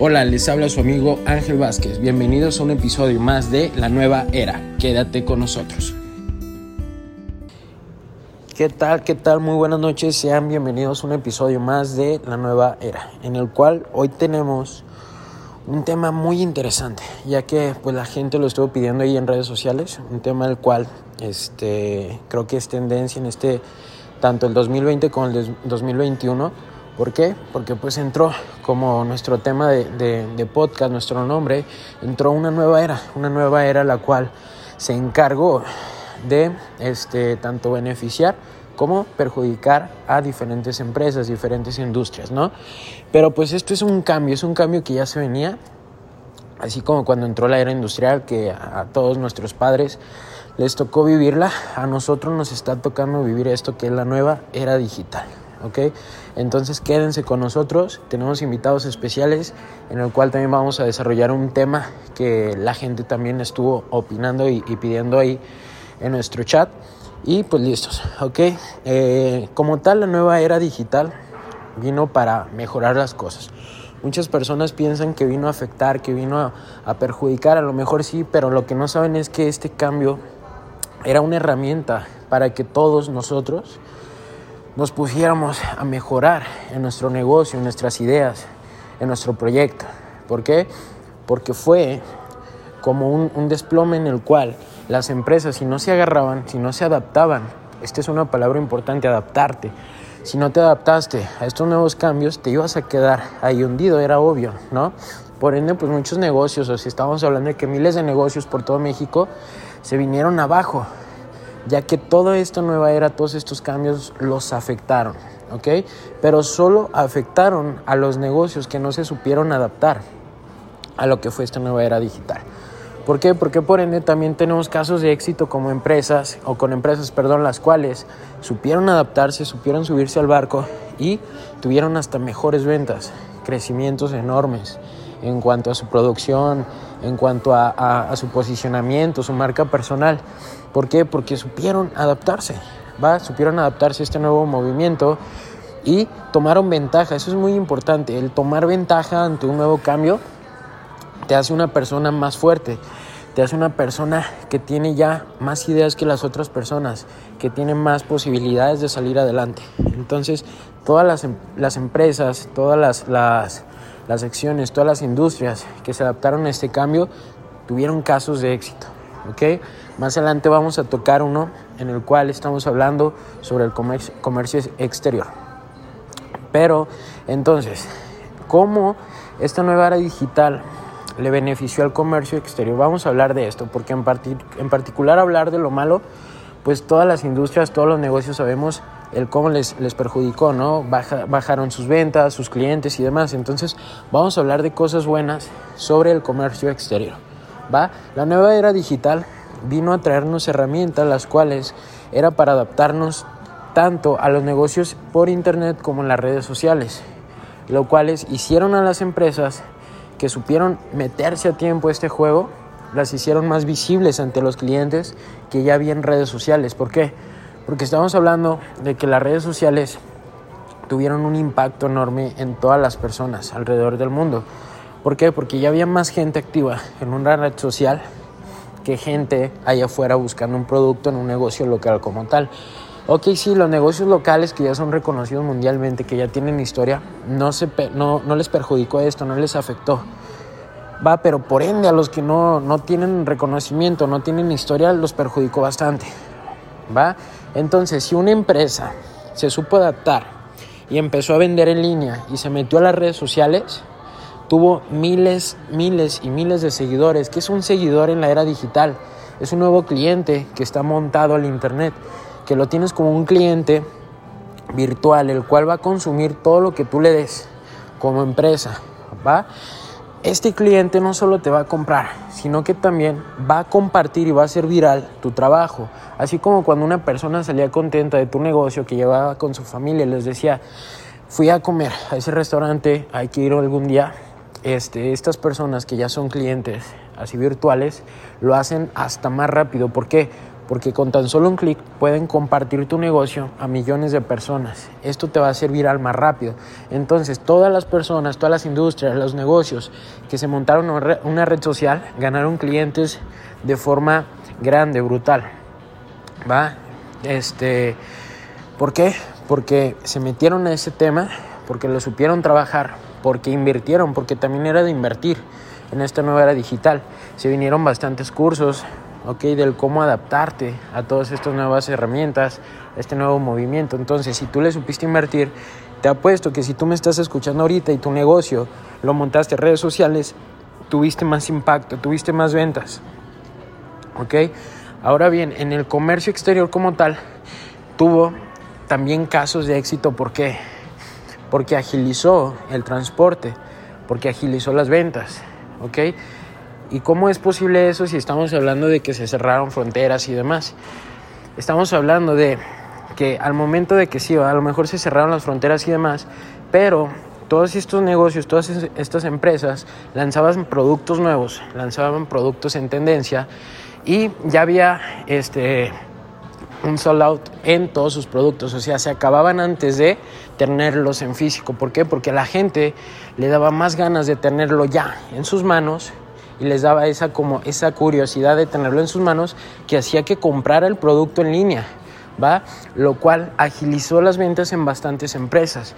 Hola, les habla su amigo Ángel Vázquez. Bienvenidos a un episodio más de La Nueva Era. Quédate con nosotros. ¿Qué tal? ¿Qué tal? Muy buenas noches. Sean bienvenidos a un episodio más de La Nueva Era, en el cual hoy tenemos un tema muy interesante, ya que pues la gente lo estuvo pidiendo ahí en redes sociales, un tema del cual este creo que es tendencia en este tanto el 2020 como el 2021. ¿Por qué? Porque pues entró como nuestro tema de, podcast, nuestro nombre, entró una nueva era, una nueva era la cual se encargó de este, tanto beneficiar como perjudicar a diferentes empresas, diferentes industrias, ¿no? Pero pues esto es un cambio, es un cambio que ya se venía, así como cuando entró la era industrial, que a todos nuestros padres les tocó vivirla, a nosotros nos está tocando vivir esto que es la nueva era digital. ¿Ok? Entonces quédense con nosotros, tenemos invitados especiales en el cual también vamos a desarrollar un tema que la gente también estuvo opinando y, pidiendo ahí en nuestro chat. Y pues listos, ¿ok? Eh, como tal, la nueva era digital vino para mejorar las cosas. Muchas personas piensan que vino a afectar, que vino a perjudicar, a lo mejor sí, pero lo que no saben es que este cambio era una herramienta para que todos nosotros nos pusiéramos a mejorar en nuestro negocio, en nuestras ideas, en nuestro proyecto. ¿Por qué? Porque fue como un, desplome en el cual las empresas, si no se agarraban, si no se adaptaban, esta es una palabra importante, adaptarte. Si no te adaptaste a estos nuevos cambios, te ibas a quedar ahí hundido, era obvio, ¿no? Por ende, pues muchos negocios, o si estamos hablando de que miles de negocios por todo México se vinieron abajo, ya que toda esta nueva era, todos estos cambios los afectaron, ¿ok? Pero solo afectaron a los negocios que no se supieron adaptar a lo que fue esta nueva era digital. ¿Por qué? Porque por ende también tenemos casos de éxito como empresas, o con empresas, perdón, las cuales supieron adaptarse, supieron subirse al barco y tuvieron hasta mejores ventas, crecimientos enormes en cuanto a su producción, en cuanto a, su posicionamiento, su marca personal. ¿Por qué? Porque supieron adaptarse. Supieron adaptarse a este nuevo movimiento y tomaron ventaja. Eso es muy importante. El tomar ventaja ante un nuevo cambio te hace una persona más fuerte, te hace una persona que tiene ya más ideas que las otras personas, que tiene más posibilidades de salir adelante. Entonces, todas las, em, empresas, todas las, las secciones, todas las industrias que se adaptaron a este cambio tuvieron casos de éxito. ¿ok? Más adelante vamos a tocar uno en el cual estamos hablando sobre el comercio, exterior. Pero entonces, ¿cómo esta nueva era digital le benefició al comercio exterior? Vamos a hablar de esto, porque en, en particular hablar de lo malo, pues todas las industrias, todos los negocios sabemos el cómo les, les perjudicó, ¿no? bajaron sus ventas, sus clientes y demás. Entonces, vamos a hablar de cosas buenas sobre el comercio exterior. ¿va? La nueva era digital vino a traernos herramientas las cuales era para adaptarnos tanto a los negocios por internet como en las redes sociales, lo cuales hicieron a las empresas que supieron meterse a tiempo este juego, las hicieron más visibles ante los clientes que ya había en redes sociales. ¿Por qué? Porque estamos hablando de que las redes sociales tuvieron un impacto enorme en todas las personas alrededor del mundo. ¿Por qué? Porque ya había más gente activa en una red social que gente allá afuera buscando un producto en un negocio local como tal. Ok, sí, los negocios locales que ya son reconocidos mundialmente, que ya tienen historia, no, se, no, no les perjudicó esto, no les afectó. Va, pero por ende a los que no, no tienen reconocimiento, no tienen historia, los perjudicó bastante. ¿va? Entonces, si una empresa se supo adaptar y empezó a vender en línea y se metió a las redes sociales, tuvo miles, miles y miles de seguidores. ¿Qué es un seguidor en la era digital? Es un nuevo cliente que está montado al Internet, que lo tienes como un cliente virtual, el cual va a consumir todo lo que tú le des como empresa, ¿va? Este cliente no solo te va a comprar, sino que también va a compartir y va a hacer viral tu trabajo. Así como cuando una persona salía contenta de tu negocio, que llevaba con su familia y les decía, fui a comer a ese restaurante, hay que ir algún día. Este, estas personas que ya son clientes así virtuales lo hacen hasta más rápido. ¿Por qué? Porque con tan solo un clic pueden compartir tu negocio a millones de personas. Esto te va a hacer viral más rápido. Entonces, todas las personas, todas las industrias, los negocios que se montaron una red social ganaron clientes de forma grande, brutal. ¿Va? Este, ¿por qué? Porque se metieron a ese tema, porque lo supieron trabajar, porque invirtieron, porque también era de invertir en esta nueva era digital. Se vinieron bastantes cursos, ¿ok? Del cómo adaptarte a todas estas nuevas herramientas, este nuevo movimiento. Entonces, si tú le supiste invertir, te apuesto que si tú me estás escuchando ahorita y tu negocio lo montaste en redes sociales, tuviste más impacto, tuviste más ventas, ¿ok? Ahora bien, en el comercio exterior como tal, tuvo también casos de éxito. ¿Por qué? Porque agilizó el transporte, porque agilizó las ventas, ¿ok? ¿Y cómo es posible eso si estamos hablando de que se cerraron fronteras y demás? Estamos hablando de que al momento de que sí, a lo mejor se cerraron las fronteras y demás, pero todos estos negocios, todas estas empresas lanzaban productos nuevos, lanzaban productos en tendencia y ya había este un sold out en todos sus productos, o sea, se acababan antes de tenerlos en físico. ¿Por qué? Porque a la gente le daba más ganas de tenerlo ya en sus manos y les daba esa, como, esa curiosidad de tenerlo en sus manos que hacía que comprara el producto en línea, ¿va? Lo cual agilizó las ventas en bastantes empresas.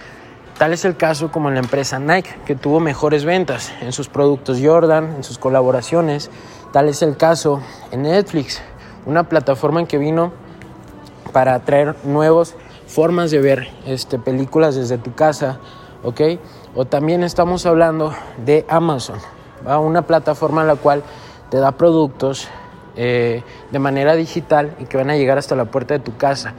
Tal es el caso como en la empresa Nike, que tuvo mejores ventas en sus productos Jordan, en sus colaboraciones. Tal es el caso en Netflix, una plataforma en que vino para traer nuevas formas de ver este, películas desde tu casa, ¿ok? O también estamos hablando de Amazon, una plataforma la cual te da productos eh, de manera digital y que van a llegar hasta la puerta de tu casa.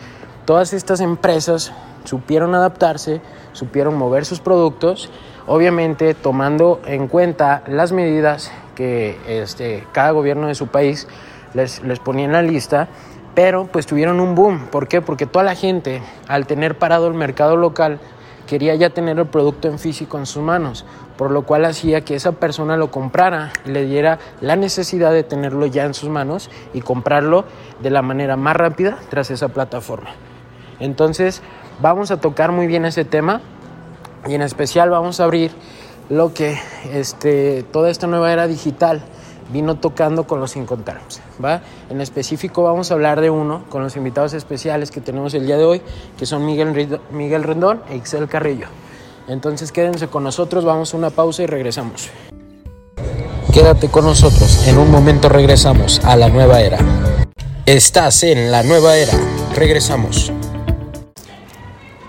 Todas estas empresas supieron adaptarse, supieron mover sus productos, obviamente tomando en cuenta las medidas que este, cada gobierno de su país les, les ponía en la lista, pero pues tuvieron un boom. ¿Por qué? Porque toda la gente, al tener parado el mercado local, quería ya tener el producto en físico en sus manos, por lo cual hacía que esa persona lo comprara y le diera la necesidad de tenerlo ya en sus manos y comprarlo de la manera más rápida tras esa plataforma. Entonces, vamos a tocar muy bien ese tema y en especial vamos a abrir lo que este, toda esta nueva era digital vino tocando con los Incontables. ¿va? En específico vamos a hablar de uno con los invitados especiales que tenemos el día de hoy, que son Miguel, Miguel Rendón e Ixel Carrillo. Entonces quédense con nosotros, vamos a una pausa y regresamos. Quédate con nosotros, en un momento regresamos a la nueva era. Estás en la nueva era, regresamos.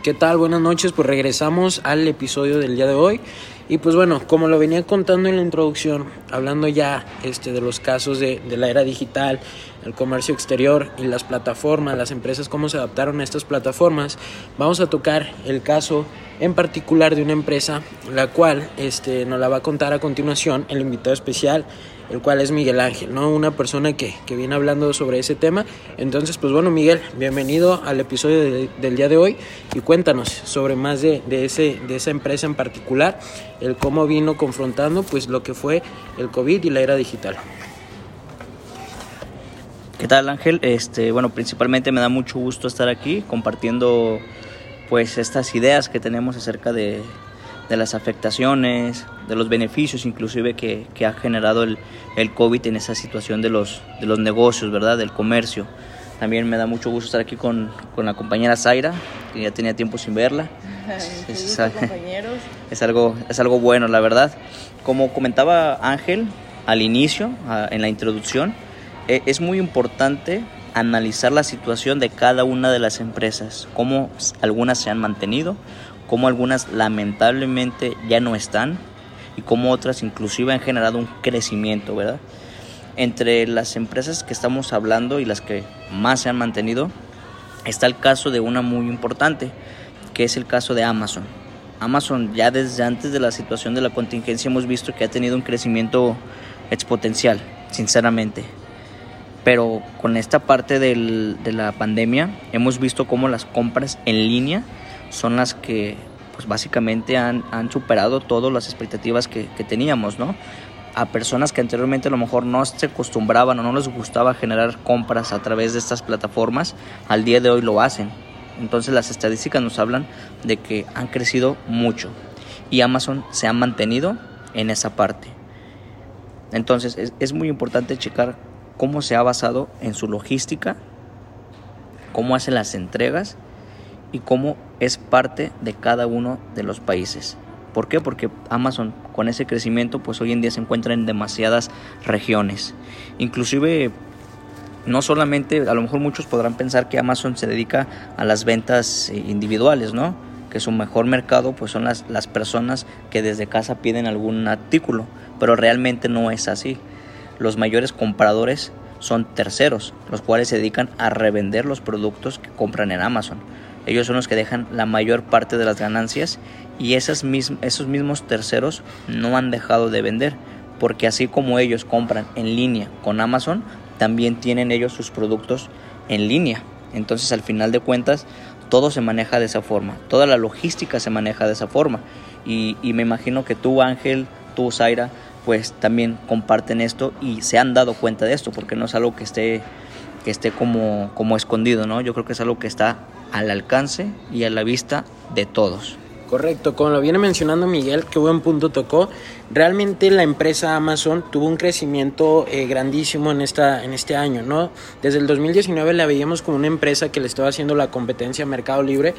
¿Qué tal? Buenas noches, pues regresamos al episodio del día de hoy. Y pues bueno, como lo venía contando en la introducción, hablando ya este, de los casos de, de, la era digital, el comercio exterior y las plataformas, las empresas, cómo se adaptaron a estas plataformas, vamos a tocar el caso en particular de una empresa, la cual este, nos la va a contar a continuación el invitado especial, el cual es Miguel Ángel, ¿no? Una persona que, que viene hablando sobre ese tema. Entonces, pues bueno, Miguel, bienvenido al episodio del día de hoy y cuéntanos sobre más de, de, ese, de esa empresa en particular, el cómo vino confrontando pues lo que fue el COVID y la era digital. ¿Qué tal Ángel? Este, bueno, principalmente me da mucho gusto estar aquí compartiendo pues estas ideas que tenemos acerca de, de las afectaciones, de los beneficios inclusive que, que ha generado el, el, COVID en esa situación de los, de los negocios, ¿verdad? Del comercio. También me da mucho gusto estar aquí con, con la compañera Zaira, que ya tenía tiempo sin verla. es, compañeros. es, algo, es algo bueno, la verdad. Como comentaba Ángel al inicio, en la introducción, e, es muy importante analizar la situación de cada una de las empresas, cómo algunas se han mantenido, cómo algunas lamentablemente ya no están y cómo otras inclusive han generado un crecimiento, ¿verdad? Entre las empresas que estamos hablando y las que más se han mantenido, está el caso de una muy importante, que es el caso de Amazon. Amazon ya desde antes de la situación de la contingencia hemos visto que ha tenido un crecimiento exponencial, sinceramente. Pero con esta parte del, de la pandemia hemos visto cómo las compras en línea son las que pues básicamente han, han superado todas las expectativas que, que, teníamos, ¿no? a personas que anteriormente a lo mejor no se acostumbraban o no les gustaba generar compras a través de estas plataformas, al día de hoy lo hacen. Entonces las estadísticas nos hablan de que han crecido mucho y Amazon se ha mantenido en esa parte. Entonces es, es muy importante checar cómo se ha basado en su logística, cómo hace las entregas y cómo es parte de cada uno de los países. ¿Por qué? Porque Amazon con ese crecimiento pues hoy en día se encuentra en demasiadas regiones. Inclusive no solamente, a lo mejor muchos podrán pensar que Amazon se dedica a las ventas eh, individuales, ¿no? Que su mejor mercado pues son las, las personas que desde casa piden algún artículo, pero realmente no es así. Los mayores compradores son terceros, los cuales se dedican a revender los productos que compran en Amazon. Ellos son los que dejan la mayor parte de las ganancias y esos mismos terceros no han dejado de vender porque así como ellos compran en línea con Amazon, también tienen ellos sus productos en línea. Entonces al final de cuentas todo se maneja de esa forma, toda la logística se maneja de esa forma. Y, y me imagino que tú Ángel, tú Zaira, pues también comparten esto y se han dado cuenta de esto, porque no es algo que esté, que esté como, como escondido, ¿no? Yo creo que es algo que está al alcance y a la vista de todos. Correcto, como lo viene mencionando Miguel, qué buen punto tocó. Realmente la empresa Amazon tuvo un crecimiento eh, grandísimo en, esta, en este año, ¿no? Desde el 2019 la veíamos como una empresa que le estaba haciendo la competencia a Mercado Libre.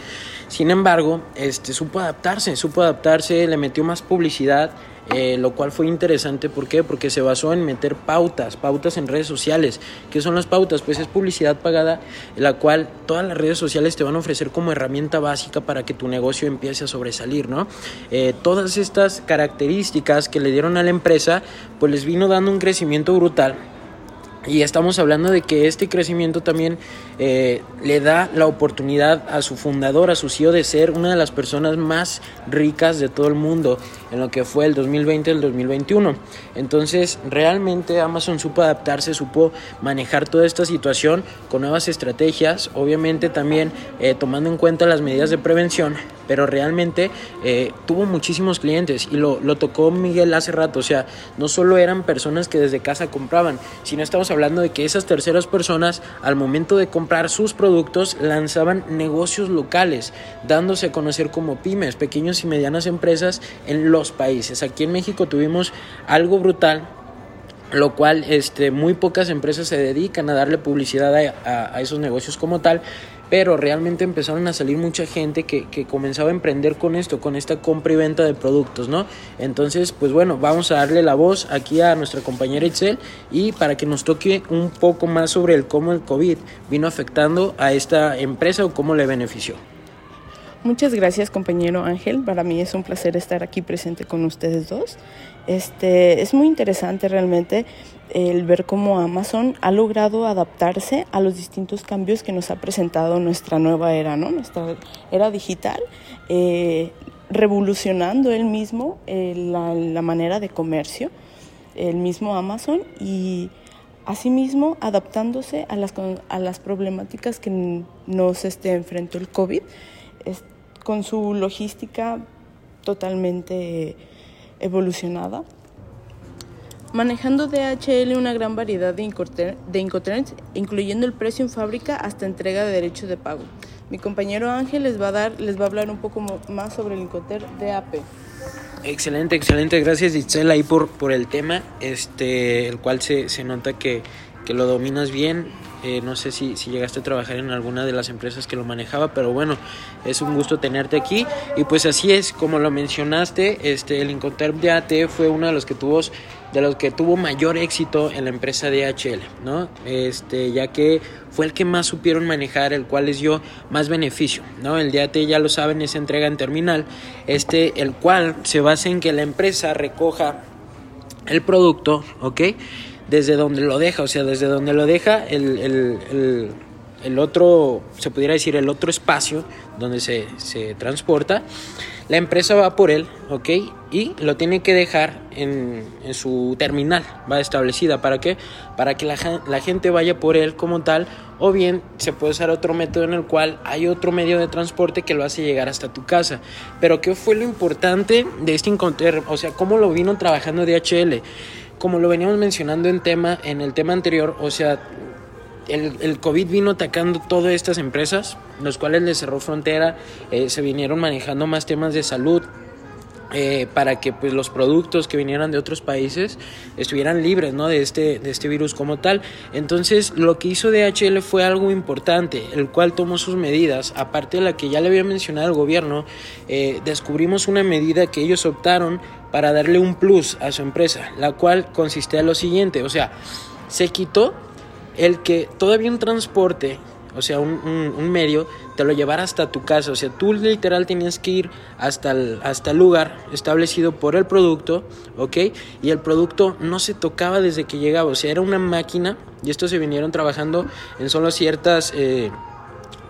Sin embargo, este, supo adaptarse, supo adaptarse, le metió más publicidad eh, lo cual fue interesante. ¿Por qué? Porque se basó en meter pautas, pautas en redes sociales. ¿Qué son las pautas? Pues es publicidad pagada, la cual todas las redes sociales te van a ofrecer como herramienta básica para que tu negocio empiece a sobresalir, ¿no? Eh, todas estas características que le dieron a la empresa, pues les vino dando un crecimiento brutal y estamos hablando de que este crecimiento también eh, le da la oportunidad a su fundador, a su CEO, de ser una de las personas más ricas de todo el mundo en lo que fue el 2020 y el 2021. Entonces, realmente Amazon supo adaptarse, supo manejar toda esta situación con nuevas estrategias, obviamente también eh, tomando en cuenta las medidas de prevención, pero realmente eh, tuvo muchísimos clientes y lo, lo tocó Miguel hace rato, o sea, no solo eran personas que desde casa compraban, sino estamos hablando de que esas terceras personas al momento de comprar sus productos lanzaban negocios locales, dándose a conocer como pymes, pequeños y medianas empresas en los países. Aquí en México tuvimos algo brutal lo cual este, muy pocas empresas se dedican a darle publicidad a, a, esos negocios como tal, pero realmente empezaron a salir mucha gente que, que, comenzaba a emprender con esto, con esta compra y venta de productos, ¿no? Entonces, pues bueno, vamos a darle la voz aquí a nuestra compañera Itzel y para que nos toque un poco más sobre el cómo el COVID vino afectando a esta empresa o cómo le benefició. Muchas gracias, compañero Ángel. Para mí es un placer estar aquí presente con ustedes dos. Este, es muy interesante realmente el ver cómo Amazon ha logrado adaptarse a los distintos cambios que nos ha presentado nuestra nueva era, ¿no? Nuestra era digital, eh, revolucionando él mismo eh, la, manera de comercio, el mismo Amazon y asimismo adaptándose a las, a las problemáticas que nos este, enfrentó el COVID con su logística totalmente evolucionada. Manejando DHL una gran variedad de Incoterms, incluyendo el precio en fábrica hasta entrega de derechos de pago. Mi compañero Ángel les va a dar, les va a hablar un poco más sobre el Incoter DAP. Excelente, excelente. Gracias, Itzel, ahí por, por el tema, este, el cual se, se nota que, que lo dominas bien. Eh, no sé si, si, llegaste a trabajar en alguna de las empresas que lo manejaba, pero bueno, es un gusto tenerte aquí. Y pues así es, como lo mencionaste, este, el Incoterm de AT fue uno de los que tuvo de los que tuvo mayor éxito en la empresa DHL, ¿no? Este, ya que fue el que más supieron manejar, el cual les dio más beneficio, ¿no? El DAT ya lo saben, es entrega en terminal, este, el cual se basa en que la empresa recoja el producto, ¿ok? Desde donde lo deja, o sea, desde donde lo deja el, el, el, el otro, se pudiera decir, el otro espacio donde se, se, transporta, la empresa va por él, ¿ok? Y lo tiene que dejar en, en su terminal, va establecida. ¿Para qué? Para que la, la, gente vaya por él como tal, o bien se puede usar otro método en el cual hay otro medio de transporte que lo hace llegar hasta tu casa. Pero ¿qué fue lo importante de este encontrar? O sea, ¿cómo lo vino trabajando DHL? Como lo veníamos mencionando en, tema, en el tema anterior, o sea, el, COVID vino atacando todas estas empresas, los cuales les cerró frontera, eh, se vinieron manejando más temas de salud, eh, para que pues los productos que vinieran de otros países estuvieran libres ¿no? de, este, de este virus como tal. Entonces lo que hizo DHL fue algo importante, el cual tomó sus medidas, aparte de la que ya le había mencionado el gobierno, eh, descubrimos una medida que ellos optaron para darle un plus a su empresa, la cual consistía en lo siguiente, o sea, se quitó el que todavía un transporte o sea, un, medio, te lo llevara hasta tu casa. O sea, tú literal tenías que ir hasta el, hasta el lugar establecido por el producto, ¿ok? Y el producto no se tocaba desde que llegaba, o sea, era una máquina y estos se vinieron trabajando en solo ciertas... Eh,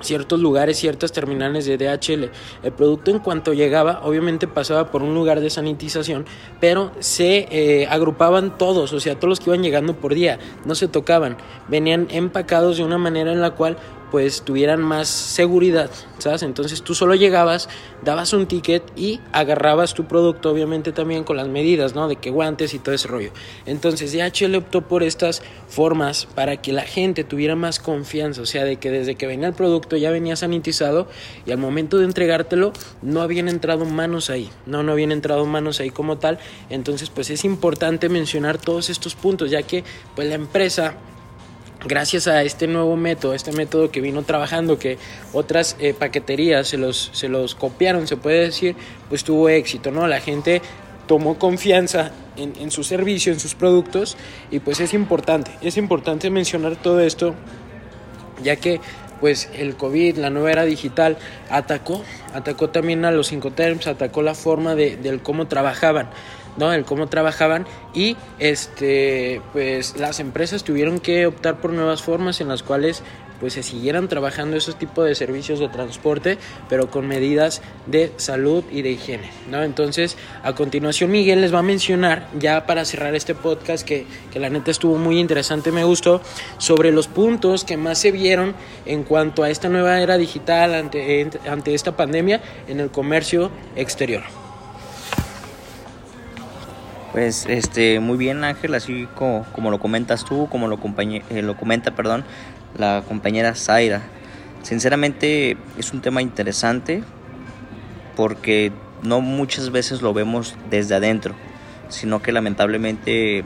ciertos lugares, ciertas terminales de DHL. El producto en cuanto llegaba, obviamente pasaba por un lugar de sanitización, pero se eh, agrupaban todos, o sea, todos los que iban llegando por día, no se tocaban, venían empacados de una manera en la cual pues tuvieran más seguridad, ¿sabes? Entonces tú solo llegabas, dabas un ticket y agarrabas tu producto, obviamente también con las medidas, ¿no? De que guantes y todo ese rollo. Entonces DHL optó por estas formas para que la gente tuviera más confianza, o sea, de que desde que venía el producto ya venía sanitizado y al momento de entregártelo no habían entrado manos ahí, no, no habían entrado manos ahí como tal. Entonces, pues es importante mencionar todos estos puntos, ya que pues la empresa gracias a este nuevo método, este método que vino trabajando, que otras eh, paqueterías se los, se los copiaron, se puede decir, pues tuvo éxito, ¿no? La gente tomó confianza en, en, su servicio, en sus productos, y pues es importante, es importante mencionar todo esto, ya que pues el COVID, la nueva era digital, atacó, atacó también a los Incoterms, atacó la forma de, de cómo trabajaban. ¿No? El cómo trabajaban y este pues las empresas tuvieron que optar por nuevas formas en las cuales pues se siguieran trabajando esos tipos de servicios de transporte, pero con medidas de salud y de higiene, ¿no? Entonces, a continuación Miguel les va a mencionar, ya para cerrar este podcast, que, que la neta estuvo muy interesante, me gustó, sobre los puntos que más se vieron en cuanto a esta nueva era digital ante, ante esta pandemia en el comercio exterior. Pues este, muy bien Ángel, así como, como lo comentas tú, como lo, eh, lo comenta perdón, la compañera Zaira. Sinceramente es un tema interesante porque no muchas veces lo vemos desde adentro, sino que lamentablemente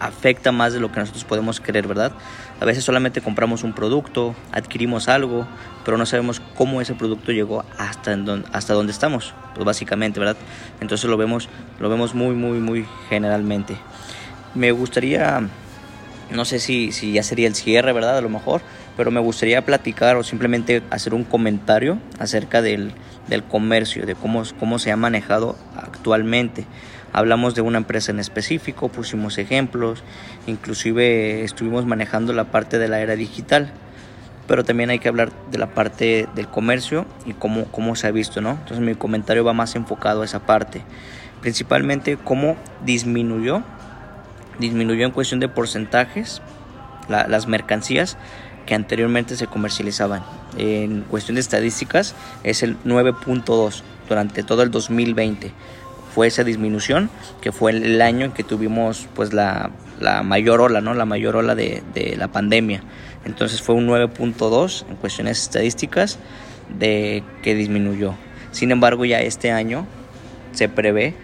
afecta más de lo que nosotros podemos creer, ¿verdad? A veces solamente compramos un producto, adquirimos algo, pero no sabemos cómo ese producto llegó hasta, hasta donde estamos, pues básicamente, ¿verdad? Entonces lo vemos, lo vemos muy, muy, muy generalmente. Me gustaría, no sé si, si ya sería el cierre, ¿verdad? A lo mejor, pero me gustaría platicar o simplemente hacer un comentario acerca del, comercio, de cómo se ha manejado actualmente. Hablamos de una empresa en específico, pusimos ejemplos, inclusive estuvimos manejando la parte de la era digital, pero también hay que hablar de la parte del comercio y cómo, cómo se ha visto, ¿no? Entonces mi comentario va más enfocado a esa parte, principalmente cómo disminuyó, disminuyó en cuestión de porcentajes las mercancías que anteriormente se comercializaban. En cuestión de estadísticas es el 9.2 durante todo el 2020 fue esa disminución, que fue el año en que tuvimos pues la, la mayor ola, ¿no? La mayor ola de, de la pandemia. Entonces fue un 9.2 en cuestiones estadísticas de que disminuyó. Sin embargo, ya este año se prevé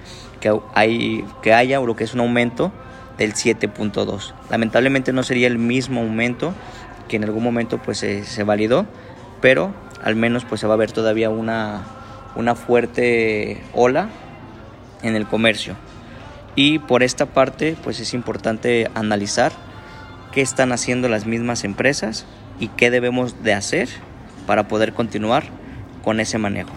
que, hay, que haya lo que es un aumento del 7.2. Lamentablemente no sería el mismo aumento que en algún momento pues se, se validó, pero al menos pues se va a ver todavía una, una fuerte ola en el comercio. Y por esta parte, pues es importante analizar qué están haciendo las mismas empresas y qué debemos de hacer para poder continuar con ese manejo.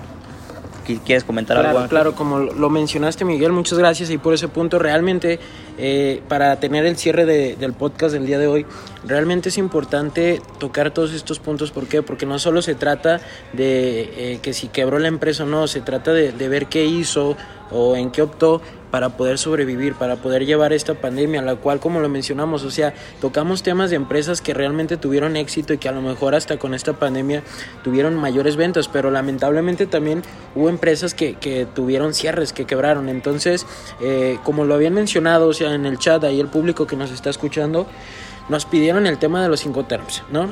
¿Quieres comentar claro, algo? Claro, como lo mencionaste Miguel, muchas gracias y por ese punto realmente eh, para tener el cierre de, del podcast del día de hoy, realmente es importante tocar todos estos puntos. ¿Por qué? Porque no solo se trata de eh, que si quebró la empresa o no, se trata de, ver qué hizo, o en qué optó para poder sobrevivir, para poder llevar esta pandemia, la cual, como lo mencionamos, o sea, tocamos temas de empresas que realmente tuvieron éxito y que a lo mejor hasta con esta pandemia tuvieron mayores ventas, pero lamentablemente también hubo empresas que, que tuvieron cierres, que quebraron. Entonces, eh, como lo habían mencionado, o sea, en el chat, ahí el público que nos está escuchando, nos pidieron el tema de los cinco terms, ¿no?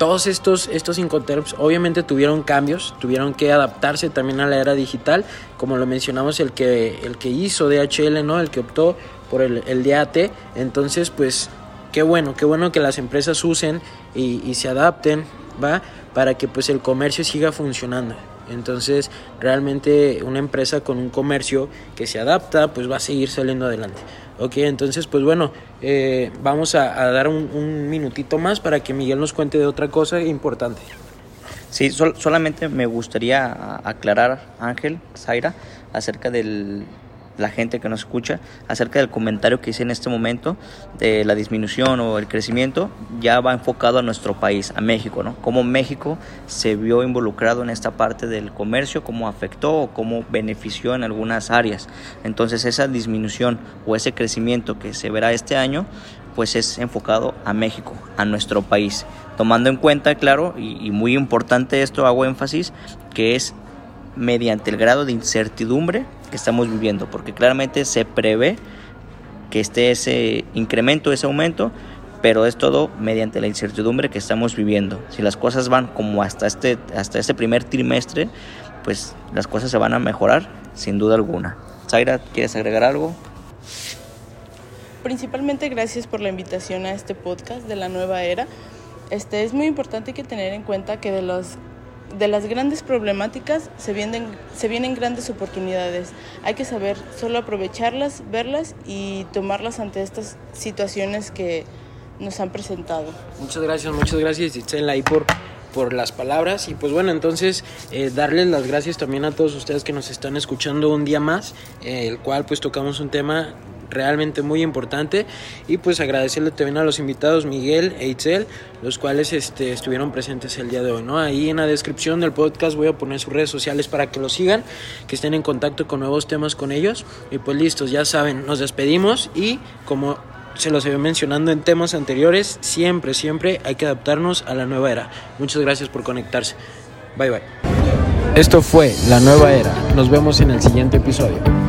todos estos, estos Incoterms obviamente tuvieron cambios, tuvieron que adaptarse también a la era digital, como lo mencionamos el que, el que hizo DHL, ¿no? el que optó por el, el DAT, entonces pues qué bueno, qué bueno que las empresas usen y, y se adapten, ¿va? Para que pues el comercio siga funcionando. Entonces, realmente una empresa con un comercio que se adapta, pues va a seguir saliendo adelante. Ok, entonces pues bueno, eh, vamos a, dar un, minutito más para que Miguel nos cuente de otra cosa importante. Sí, solamente me gustaría aclarar, Ángel, Zaira, acerca del, la gente que nos escucha acerca del comentario que hice en este momento de la disminución o el crecimiento ya va enfocado a nuestro país, a México, ¿no? Cómo México se vio involucrado en esta parte del comercio, cómo afectó o cómo benefició en algunas áreas. Entonces esa disminución o ese crecimiento que se verá este año pues es enfocado a México, a nuestro país, tomando en cuenta, claro, y, y muy importante esto, hago énfasis, que es mediante el grado de incertidumbre que estamos viviendo, porque claramente se prevé que esté ese incremento, ese aumento, pero es todo mediante la incertidumbre que estamos viviendo. Si las cosas van como hasta este, hasta este primer trimestre, pues las cosas se van a mejorar sin duda alguna. Zaira, ¿quieres agregar algo? Principalmente gracias por la invitación a este podcast de la nueva era. Este, es muy importante que tener en cuenta que de los de las grandes problemáticas se vienen, se vienen grandes oportunidades. Hay que saber solo aprovecharlas, verlas y tomarlas ante estas situaciones que nos han presentado. Muchas gracias, muchas gracias Itzel ahí por, por las palabras y pues bueno entonces eh, darles las gracias también a todos ustedes que nos están escuchando un día más eh, el cual pues tocamos un tema realmente muy importante y pues agradecerle también a los invitados Miguel e Itzel, los cuales este, estuvieron presentes el día de hoy, ¿no? Ahí en la descripción del podcast voy a poner sus redes sociales para que los sigan, que estén en contacto con nuevos temas con ellos y pues listos, ya saben, nos despedimos y como se los había mencionando en temas anteriores, siempre, siempre hay que adaptarnos a la nueva era. Muchas gracias por conectarse. Bye bye. Esto fue La Nueva Era. Nos vemos en el siguiente episodio.